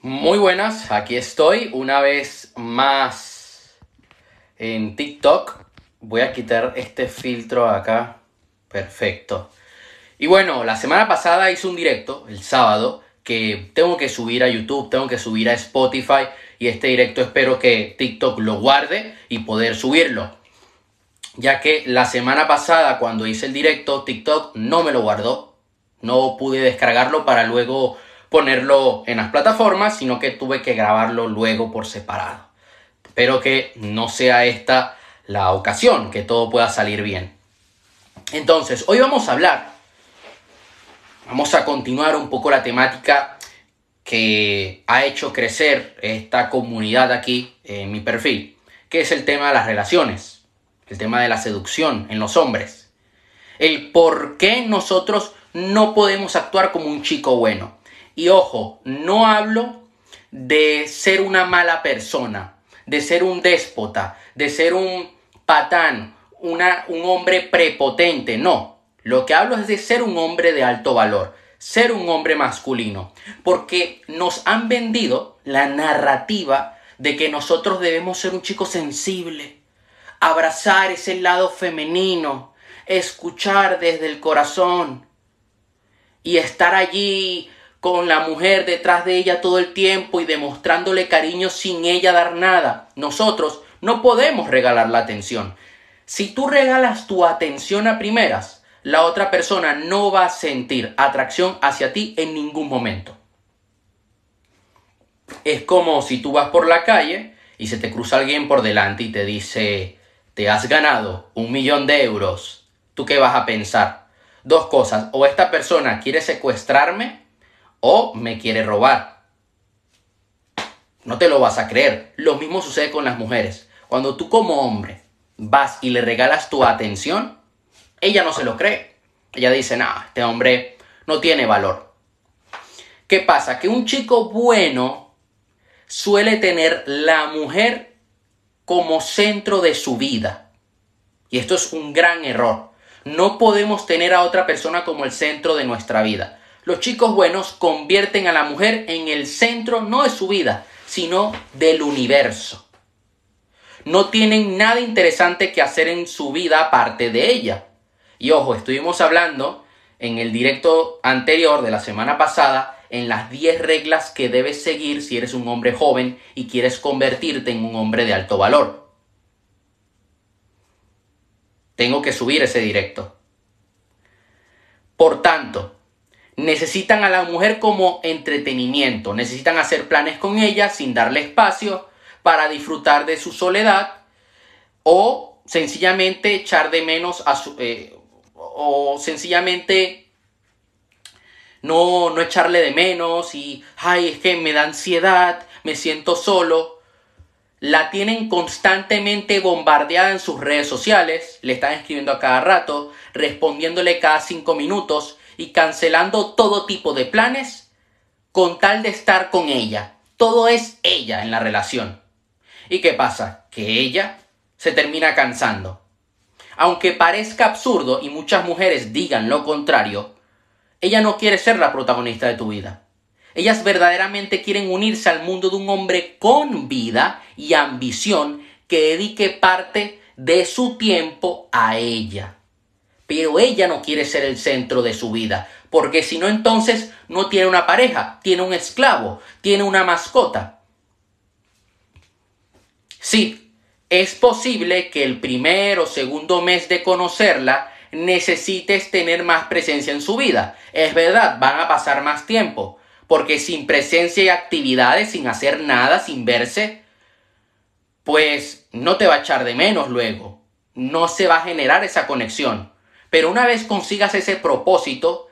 Muy buenas, aquí estoy una vez más en TikTok. Voy a quitar este filtro acá. Perfecto. Y bueno, la semana pasada hice un directo, el sábado, que tengo que subir a YouTube, tengo que subir a Spotify y este directo espero que TikTok lo guarde y poder subirlo. Ya que la semana pasada cuando hice el directo, TikTok no me lo guardó. No pude descargarlo para luego ponerlo en las plataformas, sino que tuve que grabarlo luego por separado. Espero que no sea esta la ocasión, que todo pueda salir bien. Entonces, hoy vamos a hablar, vamos a continuar un poco la temática que ha hecho crecer esta comunidad aquí en mi perfil, que es el tema de las relaciones, el tema de la seducción en los hombres, el por qué nosotros no podemos actuar como un chico bueno. Y ojo, no hablo de ser una mala persona, de ser un déspota, de ser un patán, una, un hombre prepotente, no. Lo que hablo es de ser un hombre de alto valor, ser un hombre masculino, porque nos han vendido la narrativa de que nosotros debemos ser un chico sensible, abrazar ese lado femenino, escuchar desde el corazón y estar allí con la mujer detrás de ella todo el tiempo y demostrándole cariño sin ella dar nada. Nosotros no podemos regalar la atención. Si tú regalas tu atención a primeras, la otra persona no va a sentir atracción hacia ti en ningún momento. Es como si tú vas por la calle y se te cruza alguien por delante y te dice, te has ganado un millón de euros. ¿Tú qué vas a pensar? Dos cosas, o esta persona quiere secuestrarme o me quiere robar. No te lo vas a creer. Lo mismo sucede con las mujeres. Cuando tú como hombre vas y le regalas tu atención, ella no se lo cree. Ella dice, no, este hombre no tiene valor. ¿Qué pasa? Que un chico bueno suele tener la mujer como centro de su vida. Y esto es un gran error. No podemos tener a otra persona como el centro de nuestra vida. Los chicos buenos convierten a la mujer en el centro no de su vida, sino del universo. No tienen nada interesante que hacer en su vida aparte de ella. Y ojo, estuvimos hablando en el directo anterior de la semana pasada en las 10 reglas que debes seguir si eres un hombre joven y quieres convertirte en un hombre de alto valor. Tengo que subir ese directo. Por tanto, necesitan a la mujer como entretenimiento, necesitan hacer planes con ella sin darle espacio para disfrutar de su soledad o sencillamente echar de menos a su... Eh, o sencillamente no, no echarle de menos y, ay, es que me da ansiedad, me siento solo. La tienen constantemente bombardeada en sus redes sociales, le están escribiendo a cada rato, respondiéndole cada cinco minutos, y cancelando todo tipo de planes con tal de estar con ella. Todo es ella en la relación. ¿Y qué pasa? Que ella se termina cansando. Aunque parezca absurdo y muchas mujeres digan lo contrario, ella no quiere ser la protagonista de tu vida. Ellas verdaderamente quieren unirse al mundo de un hombre con vida y ambición que dedique parte de su tiempo a ella pero ella no quiere ser el centro de su vida, porque si no entonces no tiene una pareja, tiene un esclavo, tiene una mascota. Sí, es posible que el primer o segundo mes de conocerla necesites tener más presencia en su vida. Es verdad, van a pasar más tiempo, porque sin presencia y actividades, sin hacer nada, sin verse, pues no te va a echar de menos luego. No se va a generar esa conexión. Pero una vez consigas ese propósito,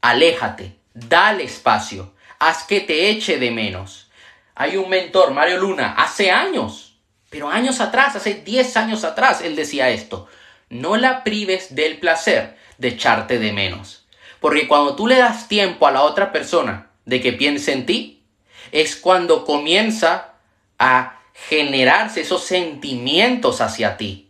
aléjate, dale espacio, haz que te eche de menos. Hay un mentor, Mario Luna, hace años, pero años atrás, hace 10 años atrás, él decía esto, no la prives del placer de echarte de menos. Porque cuando tú le das tiempo a la otra persona de que piense en ti, es cuando comienza a generarse esos sentimientos hacia ti.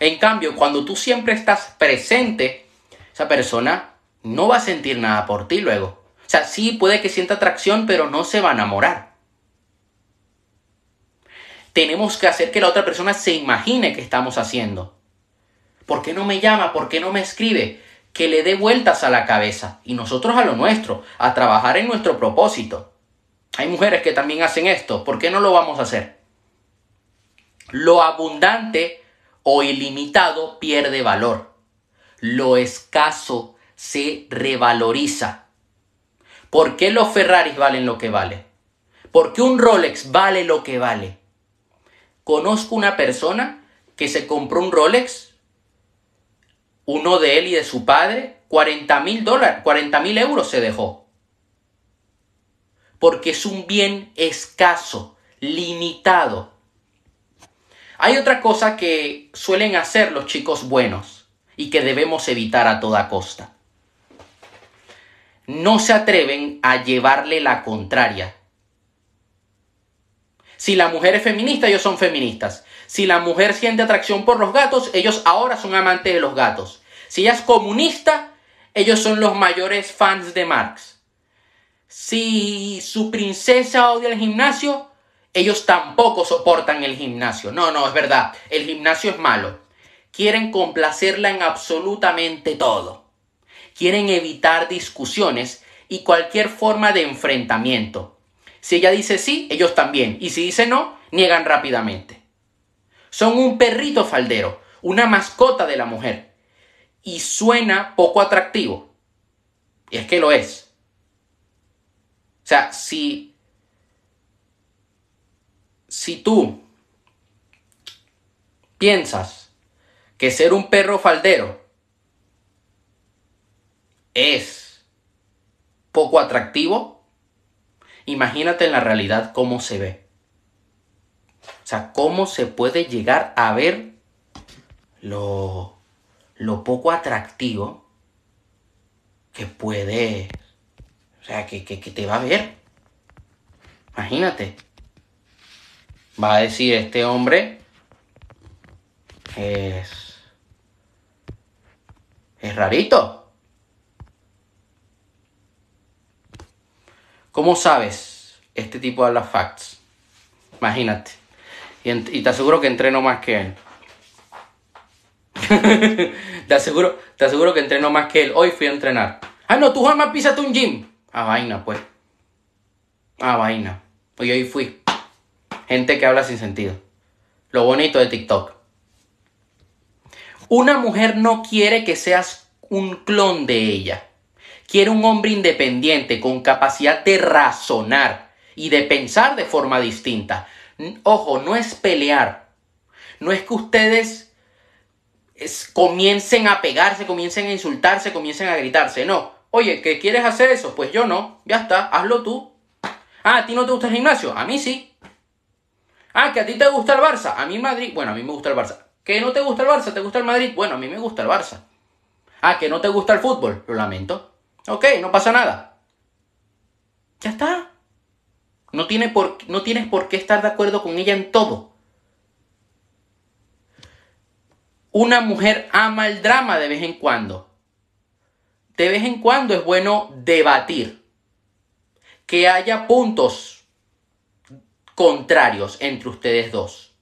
En cambio, cuando tú siempre estás presente, esa persona no va a sentir nada por ti luego. O sea, sí puede que sienta atracción, pero no se va a enamorar. Tenemos que hacer que la otra persona se imagine que estamos haciendo. ¿Por qué no me llama? ¿Por qué no me escribe? Que le dé vueltas a la cabeza. Y nosotros a lo nuestro, a trabajar en nuestro propósito. Hay mujeres que también hacen esto. ¿Por qué no lo vamos a hacer? Lo abundante o ilimitado pierde valor. Lo escaso se revaloriza. ¿Por qué los Ferraris valen lo que vale? ¿Por qué un Rolex vale lo que vale? Conozco una persona que se compró un Rolex, uno de él y de su padre, 40 mil dólares, 40 mil euros se dejó. Porque es un bien escaso, limitado. Hay otra cosa que suelen hacer los chicos buenos y que debemos evitar a toda costa no se atreven a llevarle la contraria. Si la mujer es feminista, ellos son feministas. Si la mujer siente atracción por los gatos, ellos ahora son amantes de los gatos. Si ella es comunista, ellos son los mayores fans de Marx. Si su princesa odia el gimnasio, ellos tampoco soportan el gimnasio. No, no, es verdad. El gimnasio es malo. Quieren complacerla en absolutamente todo quieren evitar discusiones y cualquier forma de enfrentamiento. Si ella dice sí, ellos también, y si dice no, niegan rápidamente. Son un perrito faldero, una mascota de la mujer, y suena poco atractivo. Y es que lo es. O sea, si, si tú piensas que ser un perro faldero es poco atractivo, imagínate en la realidad cómo se ve. O sea, cómo se puede llegar a ver lo, lo poco atractivo que puede, o sea, que, que, que te va a ver. Imagínate. Va a decir este hombre es, es rarito. ¿Cómo sabes este tipo de las facts? Imagínate. Y, te aseguro que entreno más que él. te, aseguro, te aseguro que entreno más que él. Hoy fui a entrenar. Ah, no, tú jamás pisaste un gym. Ah, vaina, pues. Ah, vaina. Pues hoy fui. Gente que habla sin sentido. Lo bonito de TikTok. Una mujer no quiere que seas un clon de ella. Quiere un hombre independiente, con capacidad de razonar y de pensar de forma distinta. Ojo, no es pelear. No es que ustedes comiencen a pegarse, comiencen a insultarse, comiencen a gritarse. No. Oye, ¿qué quieres hacer eso? Pues yo no. Ya está, hazlo tú. Ah, ¿a ti no te gusta el gimnasio? A mí sí. Ah, que a ti te gusta el Barça. A mí Madrid. Bueno, a mí me gusta el Barça. ¿Que no te gusta el Barça? ¿Te gusta el Madrid? Bueno, a mí me gusta el Barça. Ah, que no te gusta el fútbol. Lo lamento. Ok, no pasa nada. Ya está. No, tiene por, no tienes por qué estar de acuerdo con ella en todo. Una mujer ama el drama de vez en cuando. De vez en cuando es bueno debatir. Que haya puntos contrarios entre ustedes dos.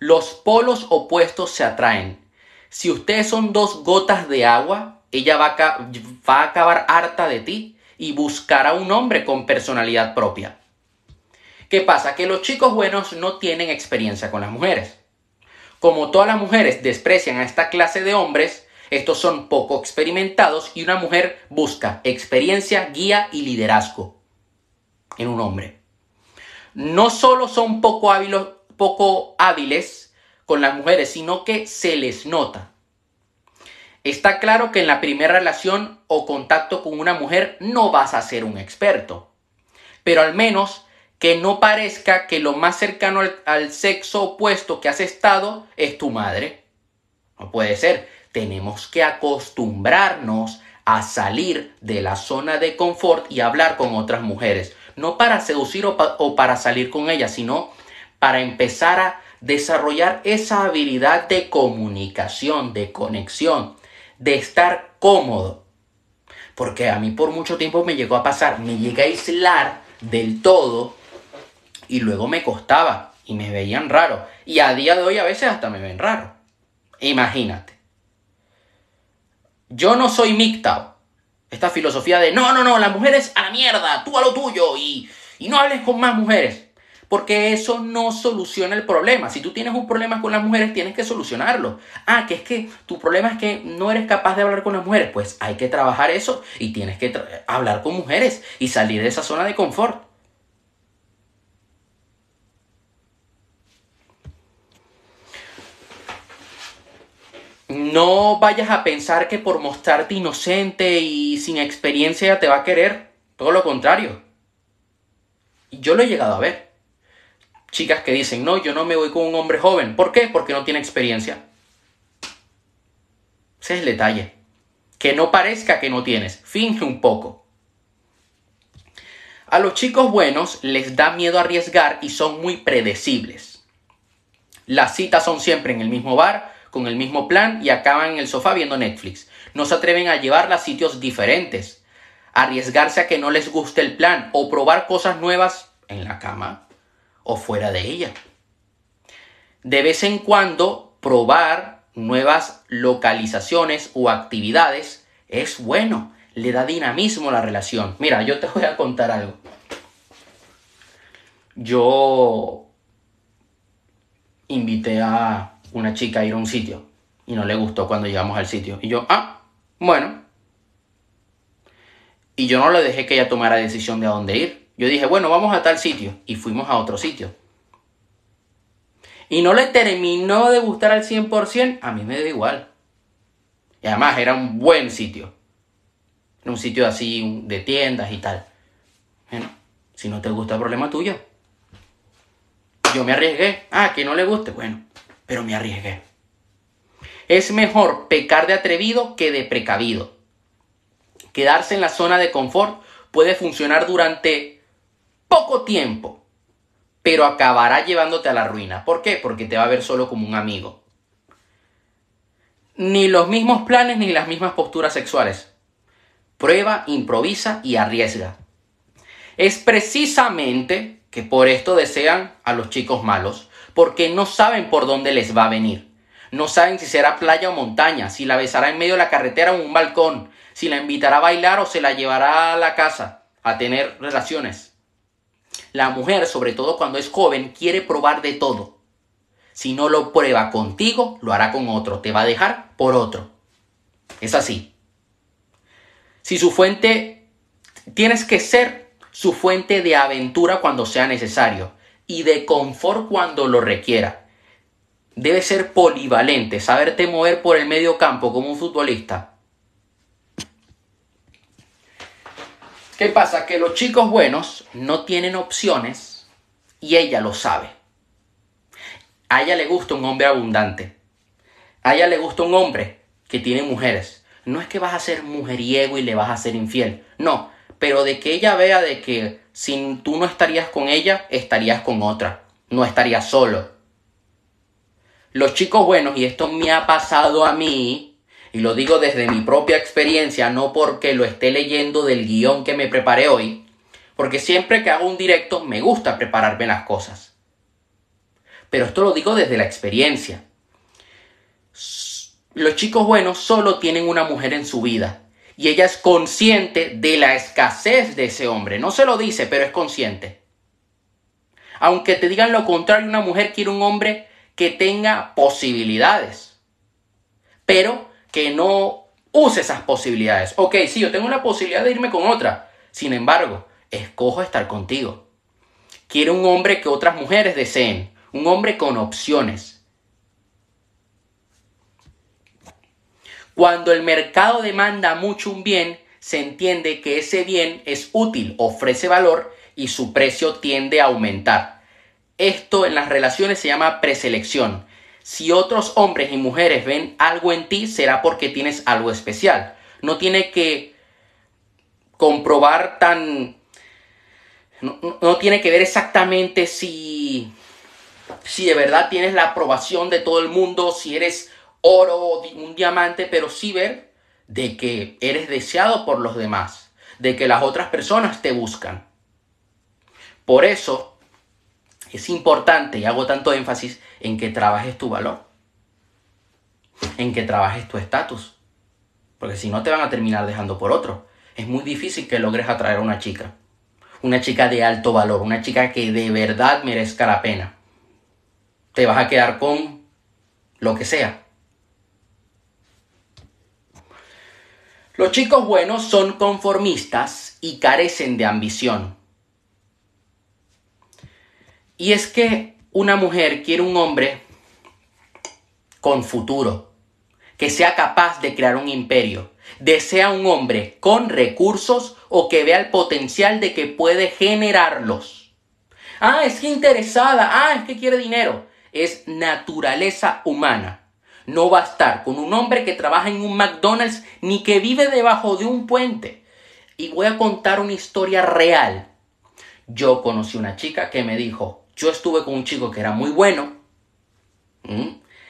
Los polos opuestos se atraen. Si ustedes son dos gotas de agua, ella va a, acabar harta de ti y buscará un hombre con personalidad propia. ¿Qué pasa? Que los chicos buenos no tienen experiencia con las mujeres. Como todas las mujeres desprecian a esta clase de hombres, estos son poco experimentados y una mujer busca experiencia, guía y liderazgo en un hombre. No solo son poco poco hábiles con las mujeres, sino que se les nota. Está claro que en la primera relación o contacto con una mujer no vas a ser un experto, pero al menos que no parezca que lo más cercano al, sexo opuesto que has estado es tu madre. No puede ser. Tenemos que acostumbrarnos a salir de la zona de confort y hablar con otras mujeres. No para seducir o, para salir con ellas, sino para empezar a desarrollar esa habilidad de comunicación, de conexión, de estar cómodo. Porque a mí por mucho tiempo me llegó a pasar, me llegué a aislar del todo y luego me costaba y me veían raro. Y a día de hoy a veces hasta me ven raro. Imagínate. Yo no soy MGTOW. Esta filosofía de no, no, no, las mujeres a la mierda, tú a lo tuyo y, y no hables con más mujeres. Porque eso no soluciona el problema. Si tú tienes un problema con las mujeres, tienes que solucionarlo. Ah, que es que tu problema es que no eres capaz de hablar con las mujeres. Pues hay que trabajar eso y tienes que hablar con mujeres y salir de esa zona de confort. No vayas a pensar que por mostrarte inocente y sin experiencia te va a querer. Todo lo contrario. Yo lo he llegado a ver chicas que dicen, no, yo no me voy con un hombre joven. ¿Por qué? Porque no tiene experiencia. Ese es el detalle. Que no parezca que no tienes. Finge un poco. A los chicos buenos les da miedo arriesgar y son muy predecibles. Las citas son siempre en el mismo bar, con el mismo plan y acaban en el sofá viendo Netflix. No se atreven a llevarla a sitios diferentes. Arriesgarse a que no les guste el plan o probar cosas nuevas en la cama o fuera de ella. De vez en cuando probar nuevas localizaciones o actividades es bueno, le da dinamismo a la relación. Mira, yo te voy a contar algo. Yo invité a una chica ir a un sitio y no le gustó cuando llegamos al sitio. Y yo, ah, bueno. Y yo no le dejé que ella tomara decisión de a dónde ir. Yo dije, bueno, vamos a tal sitio. Y fuimos a otro sitio. Y no le terminó de gustar al 100%, a mí me da igual. Y además era un buen sitio. Era un sitio así de tiendas y tal. Bueno, si no te gusta el problema tuyo. Yo me arriesgué. Ah, que no le guste. Bueno, pero me arriesgué. Es mejor pecar de atrevido que de precavido. Quedarse en la zona de confort puede funcionar durante poco tiempo, pero acabará llevándote a la ruina. ¿Por qué? Porque te va a ver solo como un amigo. Ni los mismos planes ni las mismas posturas sexuales. Prueba, improvisa y arriesga. Es precisamente que por esto desean a los chicos malos, porque no saben por dónde les va a venir. No saben si será playa o montaña, si la besará en medio de la carretera o en un balcón, si la invitará a bailar o se la llevará a la casa a tener relaciones. La mujer, sobre todo cuando es joven, quiere probar de todo. Si no lo prueba contigo, lo hará con otro. Te va a dejar por otro. Es así. Si su fuente, tienes que ser su fuente de aventura cuando sea necesario y de confort cuando lo requiera. Debe ser polivalente, saberte mover por el medio campo como un futbolista ¿Qué pasa? Que los chicos buenos no tienen opciones y ella lo sabe. A ella le gusta un hombre abundante. A ella le gusta un hombre que tiene mujeres. No es que vas a ser mujeriego y le vas a ser infiel. No, pero de que ella vea de que si tú no estarías con ella, estarías con otra. No estarías solo. Los chicos buenos, y esto me ha pasado a mí, y lo digo desde mi propia experiencia, no porque lo esté leyendo del guion que me preparé hoy, porque siempre que hago un directo me gusta prepararme las cosas. Pero esto lo digo desde la experiencia. Los chicos buenos solo tienen una mujer en su vida y ella es consciente de la escasez de ese hombre. No se lo dice, pero es consciente. Aunque te digan lo contrario, una mujer quiere un hombre que tenga posibilidades. Pero que no use esas posibilidades. Ok, sí, yo tengo la posibilidad de irme con otra. Sin embargo, escojo estar contigo. Quiero un hombre que otras mujeres deseen. Un hombre con opciones. Cuando el mercado demanda mucho un bien, se entiende que ese bien es útil, ofrece valor y su precio tiende a aumentar. Esto en las relaciones se llama preselección. Si otros hombres y mujeres ven algo en ti, será porque tienes algo especial. No tiene que comprobar tan... No, tiene que ver exactamente si, si de verdad tienes la aprobación de todo el mundo, si eres oro o un diamante, pero sí ver de que eres deseado por los demás, de que las otras personas te buscan. Por eso es importante, y hago tanto énfasis, en que trabajes tu valor, en que trabajes tu estatus, porque si no te van a terminar dejando por otro. Es muy difícil que logres atraer a una chica, una chica de alto valor, una chica que de verdad merezca la pena. Te vas a quedar con lo que sea, Los chicos buenos son conformistas y carecen de ambición. Y es que una mujer quiere un hombre con futuro, que sea capaz de crear un imperio. Desea un hombre con recursos o que vea el potencial de que puede generarlos. Ah, es que interesada, ah, es que quiere dinero. Es naturaleza humana no va a estar con un hombre que trabaja en un McDonald's ni que vive debajo de un puente. Y voy a contar una historia real. Yo conocí una chica que me dijo, yo estuve con un chico que era muy bueno.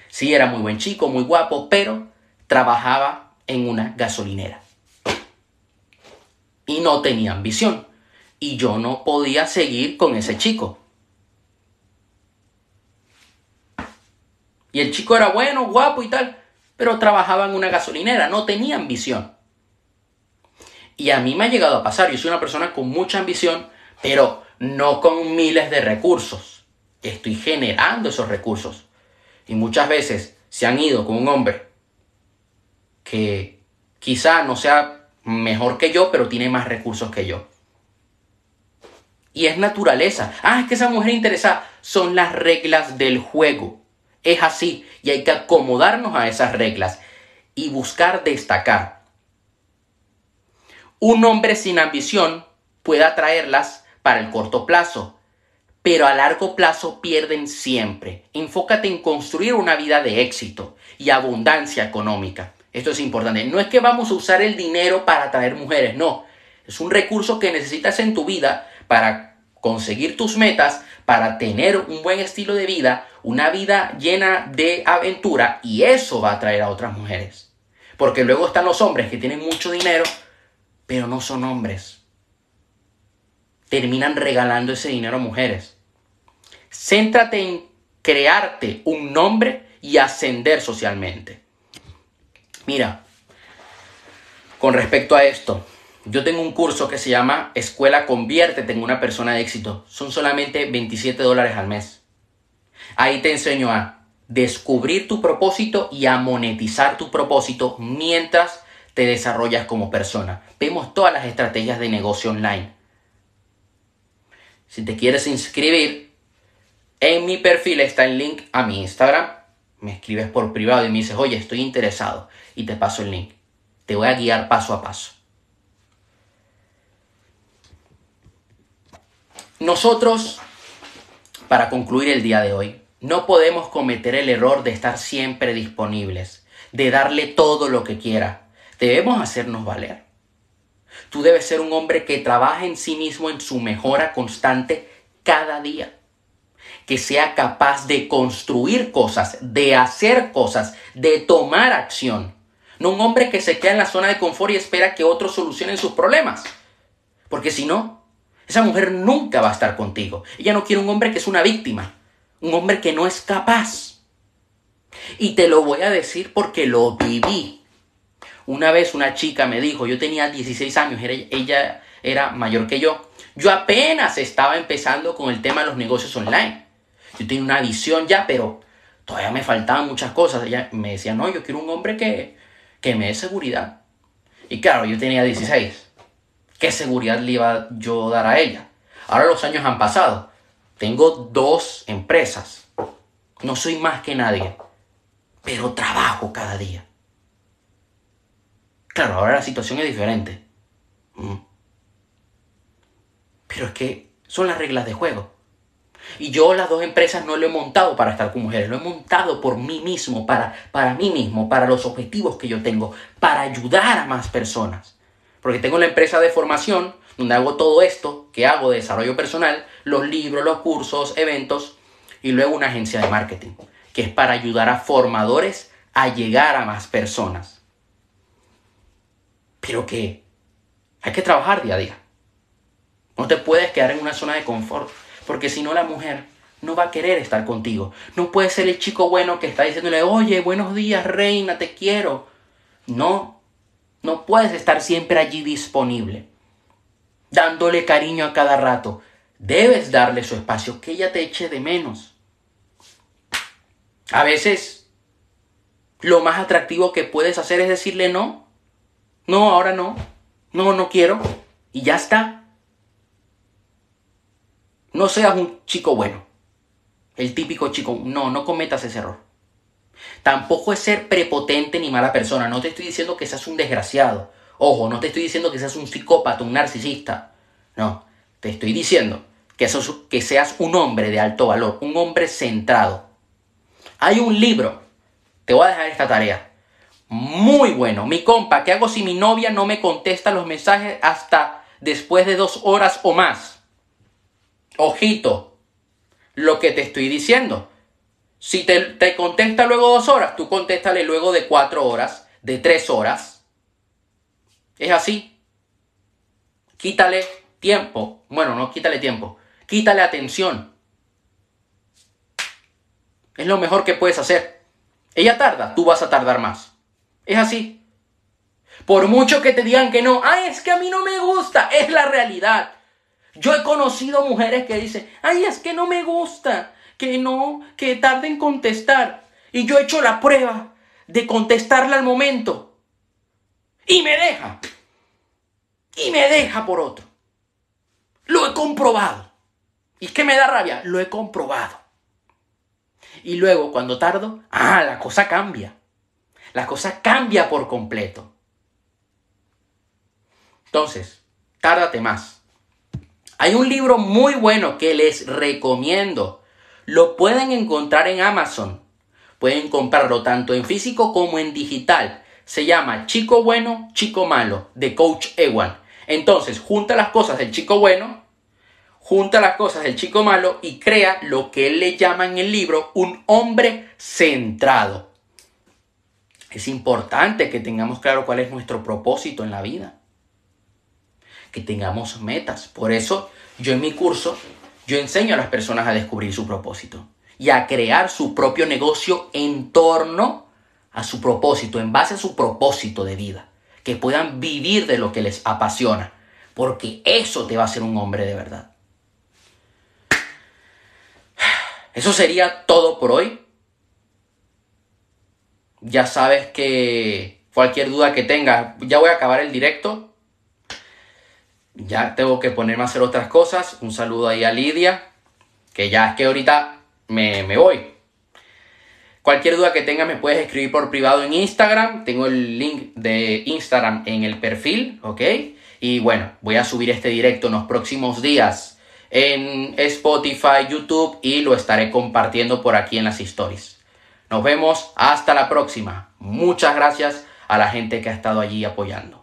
Sí, era muy buen chico, muy guapo, pero trabajaba en una gasolinera. Y no tenía ambición. Y yo no podía seguir con ese chico. Y el chico era bueno, guapo y tal, pero trabajaba en una gasolinera, no tenía ambición. Y a mí me ha llegado a pasar, yo soy una persona con mucha ambición, pero no con miles de recursos. Estoy generando esos recursos. Y muchas veces se han ido con un hombre que quizá no sea mejor que yo, pero tiene más recursos que yo. Y es naturaleza. Ah, es que esa mujer interesada. Son las reglas del juego. Es así y hay que acomodarnos a esas reglas y buscar destacar. Un hombre sin ambición puede atraerlas para el corto plazo, pero a largo plazo pierden siempre. Enfócate en construir una vida de éxito y abundancia económica. Esto es importante. No es que vamos a usar el dinero para atraer mujeres, no. Es un recurso que necesitas en tu vida para conseguir tus metas, para tener un buen estilo de vida, una vida llena de aventura y eso va a atraer a otras mujeres. Porque luego están los hombres que tienen mucho dinero, pero no son hombres. Terminan regalando ese dinero a mujeres. Céntrate en crearte un nombre y ascender socialmente. Mira, con respecto a esto, yo tengo un curso que se llama Escuela Conviértete en una persona de éxito. Son solamente 27 dólares al mes. Ahí te enseño a descubrir tu propósito y a monetizar tu propósito mientras te desarrollas como persona. Vemos todas las estrategias de negocio online. Si te quieres inscribir, en mi perfil está el link a mi Instagram. Me escribes por privado y me dices, oye, estoy interesado. Y te paso el link. Te voy a guiar paso a paso. Nosotros, para concluir el día de hoy, no podemos cometer el error de estar siempre disponibles, de darle todo lo que quiera. Debemos hacernos valer. Tú debes ser un hombre que trabaje en sí mismo en su mejora constante cada día. Que sea capaz de construir cosas, de hacer cosas, de tomar acción. No un hombre que se queda en la zona de confort y espera que otros solucionen sus problemas. Porque si no, esa mujer nunca va a estar contigo. Ella no quiere un hombre que es una víctima, un hombre que no es capaz. Y te lo voy a decir porque lo viví. Una vez una chica me dijo, yo tenía 16 años, ella era mayor que yo. Yo apenas estaba empezando con el tema de los negocios online. Yo tenía una visión ya, pero todavía me faltaban muchas cosas. Ella me decía, no, yo quiero un hombre que, que me dé seguridad. Y claro, yo tenía 16. ¿Qué seguridad le iba yo a dar a ella? Ahora los años han pasado. Tengo dos empresas. No soy más que nadie. Pero trabajo cada día. Claro, ahora la situación es diferente. Mm. Pero es que son las reglas de juego. Y yo las dos empresas no lo he montado para estar con mujeres, lo he montado por mí mismo, para, para mí mismo, para los objetivos que yo tengo, para ayudar a más personas. Porque tengo la empresa de formación donde hago todo esto que hago de desarrollo personal, los libros, los cursos, eventos y luego una agencia de marketing que es para ayudar a formadores a llegar a más personas. pero que hay que trabajar día a día. No te puedes quedar en una zona de confort, porque si no la mujer no va a querer estar contigo. No puede ser el chico bueno que está diciéndole, oye, buenos días, reina, te quiero. No, no puedes estar siempre allí disponible, dándole cariño a cada rato. Debes darle su espacio, que ella te eche de menos. A veces, lo más atractivo que puedes hacer es decirle no. No, ahora no. No, no quiero. Y ya está. No seas un chico bueno. El típico chico. No, no cometas ese error. Tampoco es ser prepotente ni mala persona. No te estoy diciendo que seas un desgraciado. Ojo, no te estoy diciendo que seas un psicópata, un narcisista. No, te estoy diciendo que, que seas un hombre de alto valor, un hombre centrado. Hay un libro, te voy a dejar esta tarea. Muy bueno. Mi compa, ¿qué hago si mi novia no me contesta los mensajes hasta después de dos horas o más? Ojito, lo que te estoy diciendo. Si te, contesta luego dos horas, tú contéstale luego de cuatro horas, de tres horas. Es así. Quítale tiempo. Bueno, no quítale tiempo. Quítale atención. Es lo mejor que puedes hacer. Ella tarda, tú vas a tardar más. Es así. Por mucho que te digan que no, ay, es que a mí no me gusta, es la realidad. Yo he conocido mujeres que dicen, ay, es que no me gusta que no, que tarde en contestar. Y yo he hecho la prueba de contestarle al momento. Y me deja. Y me deja por otro. Lo he comprobado. ¿Y qué me da rabia? Lo he comprobado. Y luego, cuando tardo, ah, la cosa cambia. La cosa cambia por completo. Entonces, tárdate más. Hay un libro muy bueno que les recomiendo lo pueden encontrar en Amazon. Pueden comprarlo tanto en físico como en digital. Se llama Chico Bueno, Chico Malo, de Coach Ewan. Entonces, junta las cosas del chico bueno, junta las cosas del chico malo y crea lo que él le llama en el libro un hombre centrado. Es importante que tengamos claro cuál es nuestro propósito en la vida. Que tengamos metas. Por eso yo en mi curso yo enseño a las personas a descubrir su propósito y a crear su propio negocio en torno a su propósito, en base a su propósito de vida. Que puedan vivir de lo que les apasiona, porque eso te va a hacer un hombre de verdad. Eso sería todo por hoy. Ya sabes que cualquier duda que tengas, ya voy a acabar el directo ya tengo que ponerme a hacer otras cosas. Un saludo ahí a Lidia, que ya es que ahorita me, me voy. Cualquier duda que tengas me puedes escribir por privado en Instagram. Tengo el link de Instagram en el perfil, ¿ok? Y bueno, voy a subir este directo en los próximos días en Spotify, YouTube y lo estaré compartiendo por aquí en las stories. Nos vemos hasta la próxima. Muchas gracias a la gente que ha estado allí apoyando.